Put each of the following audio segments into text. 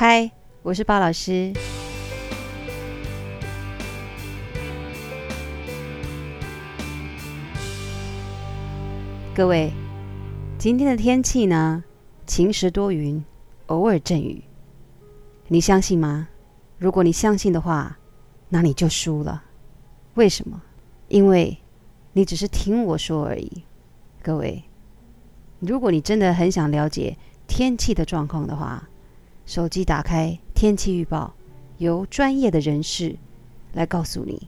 嗨，我是巴老师。各位，今天的天气呢，晴时多云，偶尔阵雨。你相信吗？如果你相信的话，那你就输了。为什么？因为你只是听我说而已。各位，如果你真的很想了解天气的状况的话，手机打开天气预报，由专业的人士来告诉你。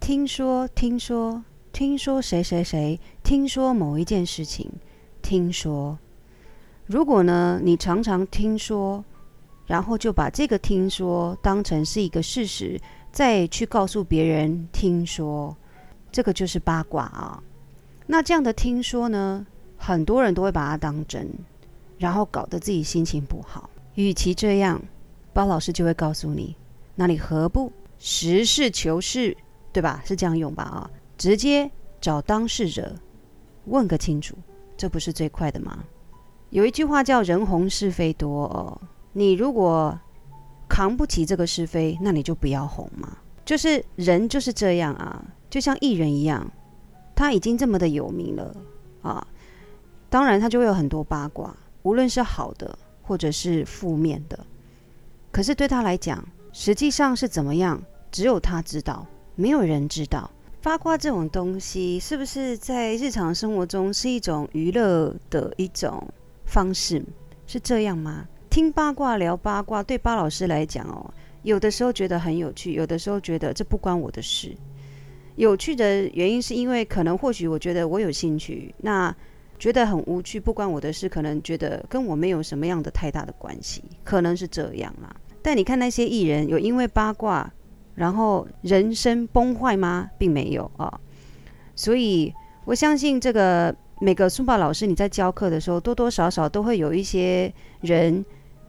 听说，听说。听说谁谁谁，听说某一件事情，听说。如果呢，你常常听说，然后就把这个听说当成是一个事实，再去告诉别人听说，这个就是八卦啊。那这样的听说呢，很多人都会把它当真，然后搞得自己心情不好。与其这样，包老师就会告诉你，那你何不实事求是，对吧？是这样用吧？啊。直接找当事者问个清楚，这不是最快的吗？有一句话叫“人红是非多”哦，你如果扛不起这个是非，那你就不要红嘛。就是人就是这样啊，就像艺人一样，他已经这么的有名了啊，当然他就会有很多八卦，无论是好的或者是负面的。可是对他来讲，实际上是怎么样，只有他知道，没有人知道。八卦这种东西，是不是在日常生活中是一种娱乐的一种方式？是这样吗？听八卦、聊八卦，对巴老师来讲哦，有的时候觉得很有趣，有的时候觉得这不关我的事。有趣的原因是因为可能或许我觉得我有兴趣，那觉得很无趣，不关我的事，可能觉得跟我没有什么样的太大的关系，可能是这样啦。但你看那些艺人，有因为八卦。然后人生崩坏吗？并没有啊，所以我相信这个每个书法老师你在教课的时候，多多少少都会有一些人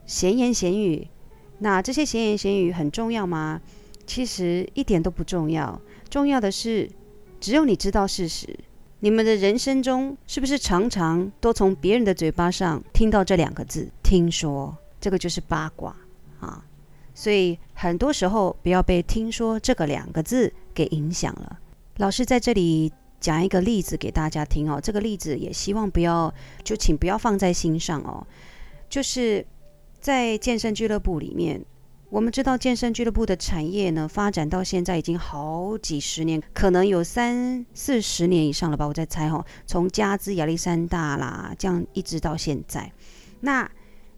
闲言闲语。那这些闲言闲语很重要吗？其实一点都不重要。重要的是，只有你知道事实。你们的人生中是不是常常都从别人的嘴巴上听到这两个字？听说，这个就是八卦啊。所以很多时候不要被“听说”这个两个字给影响了。老师在这里讲一个例子给大家听哦，这个例子也希望不要，就请不要放在心上哦。就是在健身俱乐部里面，我们知道健身俱乐部的产业呢，发展到现在已经好几十年，可能有三四十年以上了吧，我在猜哈、从加兹亚历山大啦，这样一直到现在，那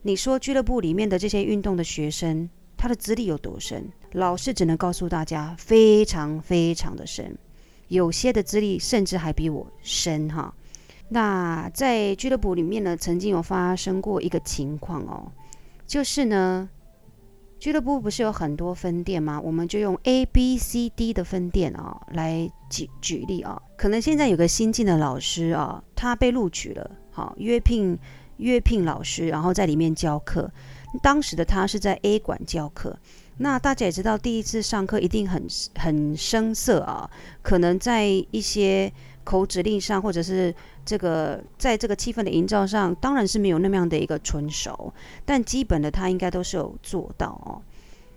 你说俱乐部里面的这些运动的学生，他的资历有多深？老师只能告诉大家，非常非常的深，有些的资历甚至还比我深哈。那在俱乐部里面呢，曾经有发生过一个情况哦，就是呢，俱乐部不是有很多分店吗？我们就用 A、B、C、D 的分店啊来举举例啊。可能现在有个新进的老师啊，他被录取了，好约聘约聘老师，然后在里面教课。当时的他是在 A 馆教课，那大家也知道，第一次上课一定很很生涩啊，可能在一些口指令上，或者是这个在这个气氛的营造上，当然是没有那么样的一个纯熟，但基本的他应该都是有做到哦。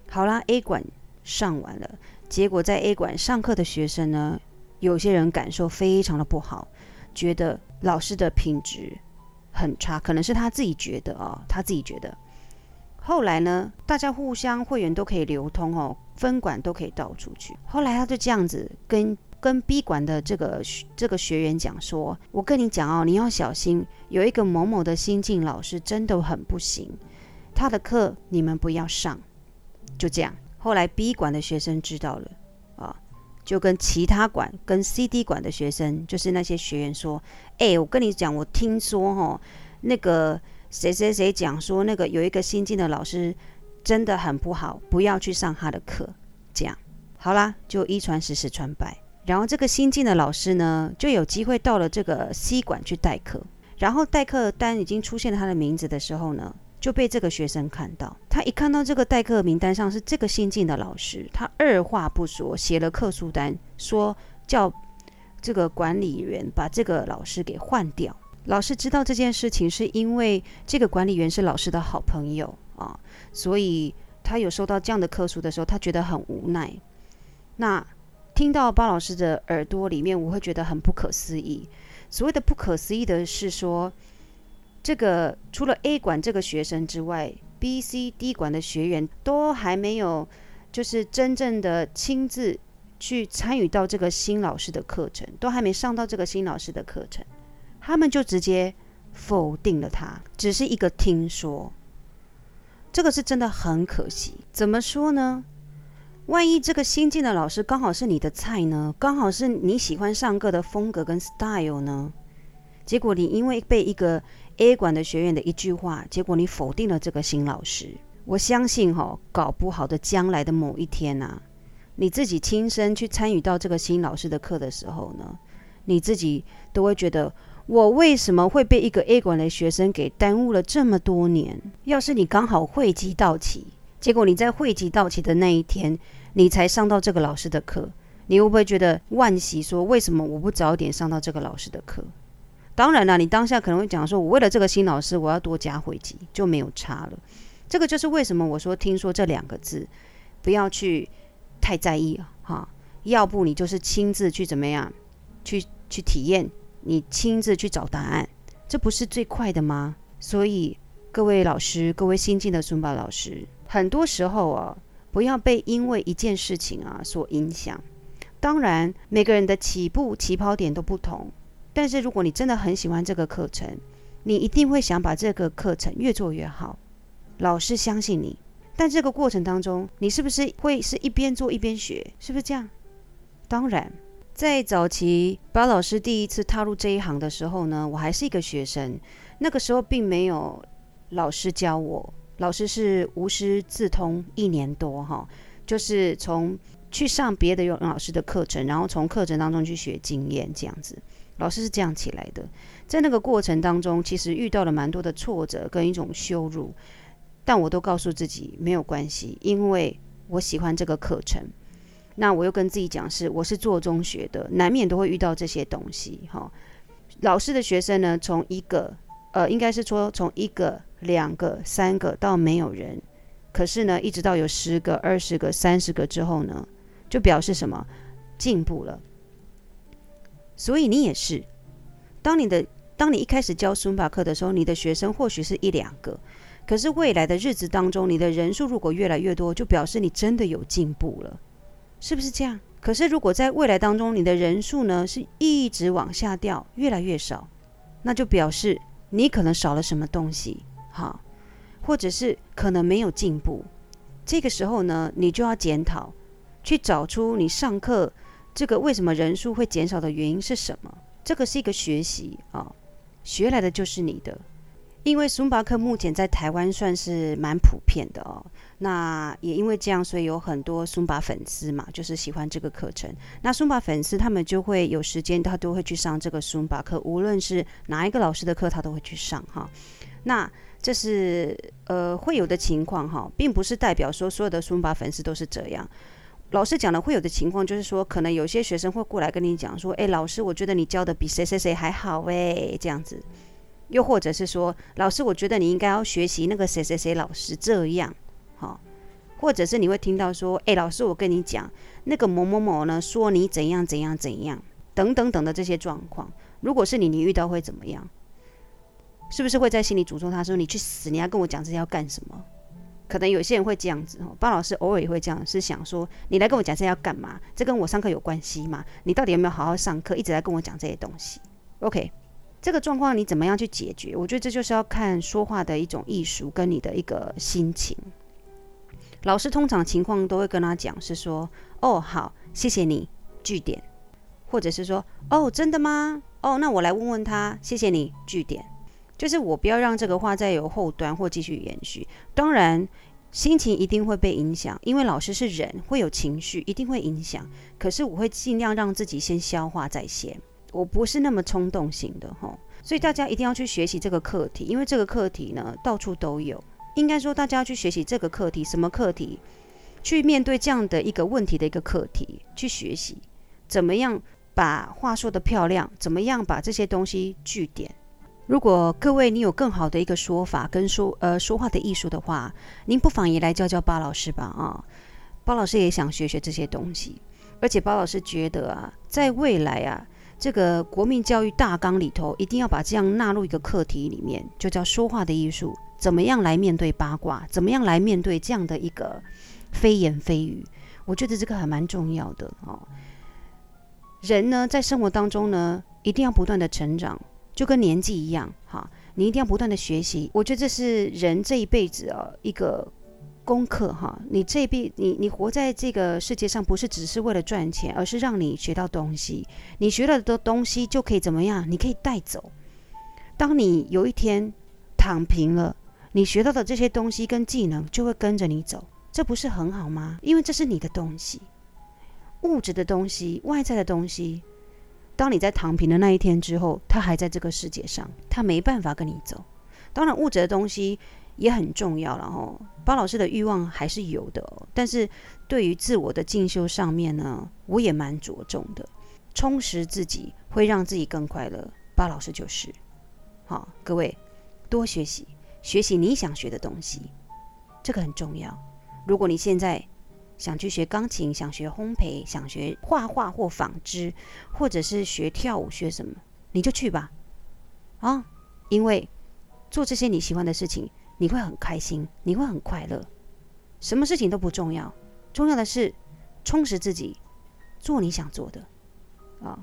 好啦，A 馆上完了，结果在 A 馆上课的学生呢，有些人感受非常的不好，觉得老师的品质很差，可能是他自己觉得哦，他自己觉得。后来呢，大家互相会员都可以流通哦，分馆都可以倒出去。后来他就这样子跟跟 B 馆的这个这个学员讲说：“我跟你讲哦，你要小心，有一个某某的新进老师真的很不行，他的课你们不要上。”就这样，后来 B 馆的学生知道了啊，就跟其他馆跟 CD 馆的学生，就是那些学员说：“哎，我跟你讲，我听说哦，那个。”谁谁谁讲说那个有一个新进的老师真的很不好，不要去上他的课。这样好啦，就一传十，十传百。然后这个新进的老师呢，就有机会到了这个 C 馆去代课。然后代课单已经出现了他的名字的时候呢，就被这个学生看到。他一看到这个代课名单上是这个新进的老师，他二话不说写了课书单，说叫这个管理员把这个老师给换掉。老师知道这件事情，是因为这个管理员是老师的好朋友啊，所以他有收到这样的客诉的时候，他觉得很无奈。那听到巴老师的耳朵里面，我会觉得很不可思议。所谓的不可思议的是说，这个除了 A 馆这个学生之外，B、C、D 馆的学员都还没有，就是真正的亲自去参与到这个新老师的课程，都还没上到这个新老师的课程，他们就直接否定了他，只是一个听说。这个是真的很可惜。怎么说呢？万一这个新进的老师刚好是你的菜呢？刚好是你喜欢上课的风格跟 style 呢？结果你因为被一个 A 馆的学员的一句话，结果你否定了这个新老师。我相信哈、哦，搞不好的将来的某一天呐、啊，你自己亲身去参与到这个新老师的课的时候呢，你自己都会觉得，我为什么会被一个 A 馆的学生给耽误了这么多年？要是你刚好汇集到期，结果你在汇集到期的那一天，你才上到这个老师的课，你会不会觉得惋惜？说为什么我不早点上到这个老师的课？当然了，你当下可能会讲说，我为了这个新老师，我要多加会籍，就没有差了。这个就是为什么我说听说这两个字，不要去太在意哈。要不你就是亲自去怎么样，去去体验，你亲自去找答案，这不是最快的吗？所以各位老师，各位新进的尊宝老师，很多时候啊。不要被因为一件事情啊所影响。当然，每个人的起步起跑点都不同。但是，如果你真的很喜欢这个课程，你一定会想把这个课程越做越好。老师相信你，但这个过程当中，你是不是会是一边做一边学？是不是这样？当然，在早期巴老师第一次踏入这一行的时候呢，我还是一个学生，那个时候并没有老师教我。老师是无师自通一年多哈，就是从去上别的有老师的课程，然后从课程当中去学经验这样子。老师是这样起来的，在那个过程当中，其实遇到了蛮多的挫折跟一种羞辱，但我都告诉自己没有关系，因为我喜欢这个课程。那我又跟自己讲是，我是做中学的，难免都会遇到这些东西哈。老师的学生呢，从一个呃，应该是说从一个。两个、三个到没有人，可是呢，一直到有十个、二十个、三十个之后呢，就表示什么？进步了。所以你也是，当你的当你一开始教书法课的时候，你的学生或许是一两个，可是未来的日子当中，你的人数如果越来越多，就表示你真的有进步了，是不是这样？可是如果在未来当中，你的人数呢是一直往下掉，越来越少，那就表示你可能少了什么东西。好，或者是可能没有进步，这个时候呢，你就要检讨，去找出你上课这个为什么人数会减少的原因是什么。这个是一个学习啊，学来的就是你的。因为松巴课目前在台湾算是蛮普遍的哦，那也因为这样，所以有很多松巴粉丝嘛，就是喜欢这个课程。那松巴粉丝他们就会有时间，他都会去上这个松巴课，无论是哪一个老师的课，他都会去上哈。那这是呃会有的情况哈，并不是代表说所有的尊巴粉丝都是这样。老师讲的会有的情况，就是说可能有些学生会过来跟你讲说，哎，老师，我觉得你教的比谁谁谁还好哎，这样子。又或者是说，老师，我觉得你应该要学习那个谁谁谁老师这样，哈。或者是你会听到说，哎，老师，我跟你讲，那个某某某呢说你怎样怎样怎样，等等等的这些状况，如果是你，你遇到会怎么样？是不是会在心里诅咒他说：“你去死！你要跟我讲这些要干什么？”可能有些人会这样子哦。巴老师偶尔也会这样，是想说：“你来跟我讲这些要干嘛？这跟我上课有关系吗？你到底有没有好好上课？一直在跟我讲这些东西。”OK，这个状况你怎么样去解决？我觉得这就是要看说话的一种艺术跟你的一个心情。老师通常情况都会跟他讲是说：“哦，好，谢谢你。”句点，或者是说：“哦，真的吗？哦，那我来问问他。谢谢你。”句点。就是我不要让这个话再有后端或继续延续。当然，心情一定会被影响，因为老师是人，会有情绪，一定会影响。可是我会尽量让自己先消化再先，我不是那么冲动型的哈。所以大家一定要去学习这个课题，因为这个课题呢到处都有。应该说，大家要去学习这个课题，什么课题？去面对这样的一个问题的一个课题，去学习怎么样把话说得漂亮，怎么样把这些东西据点。如果各位你有更好的一个说法跟说呃说话的艺术的话，您不妨也来教教巴老师吧啊！巴老师也想学学这些东西，而且巴老师觉得啊，在未来啊，这个国民教育大纲里头，一定要把这样纳入一个课题里面，就叫说话的艺术，怎么样来面对八卦，怎么样来面对这样的一个非言非语，我觉得这个还蛮重要的哦。人呢，在生活当中呢，一定要不断的成长。就跟年纪一样，哈，你一定要不断的学习。我觉得这是人这一辈子啊一个功课，哈。你这一辈，你你活在这个世界上，不是只是为了赚钱，而是让你学到东西。你学了的东西就可以怎么样？你可以带走。当你有一天躺平了，你学到的这些东西跟技能就会跟着你走，这不是很好吗？因为这是你的东西，物质的东西，外在的东西。当你在躺平的那一天之后，他还在这个世界上，他没办法跟你走。当然，物质的东西也很重要了哦。巴老师的欲望还是有的，但是对于自我的进修上面呢，我也蛮着重的。充实自己会让自己更快乐，巴老师就是。好，各位多学习，学习你想学的东西，这个很重要。如果你现在，想去学钢琴，想学烘焙，想学画画或纺织，或者是学跳舞，学什么你就去吧，啊！因为做这些你喜欢的事情，你会很开心，你会很快乐。什么事情都不重要，重要的是充实自己，做你想做的啊！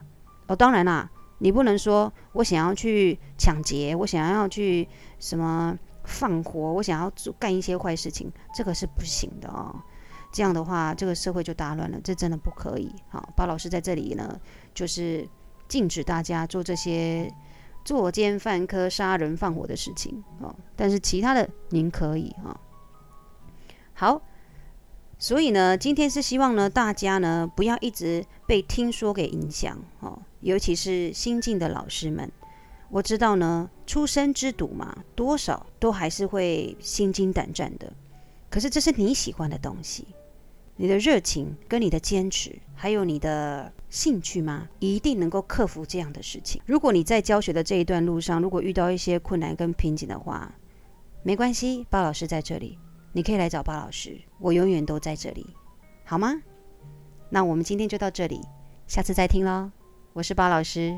哦，当然啦，你不能说我想要去抢劫，我想要去什么放火，我想要做干一些坏事情，这个是不行的哦。这样的话，这个社会就大乱了，这真的不可以。好，巴老师在这里呢，就是禁止大家做这些作奸犯科、杀人放火的事情哦。但是其他的您可以啊。好，所以呢，今天是希望呢，大家呢不要一直被听说给影响哦，尤其是新进的老师们。我知道呢，初生之犊嘛，多少都还是会心惊胆战的。可是这是你喜欢的东西。你的热情跟你的坚持，还有你的兴趣吗？一定能够克服这样的事情。如果你在教学的这一段路上，如果遇到一些困难跟瓶颈的话，没关系，包老师在这里，你可以来找包老师，我永远都在这里，好吗？那我们今天就到这里，下次再听喽。我是包老师。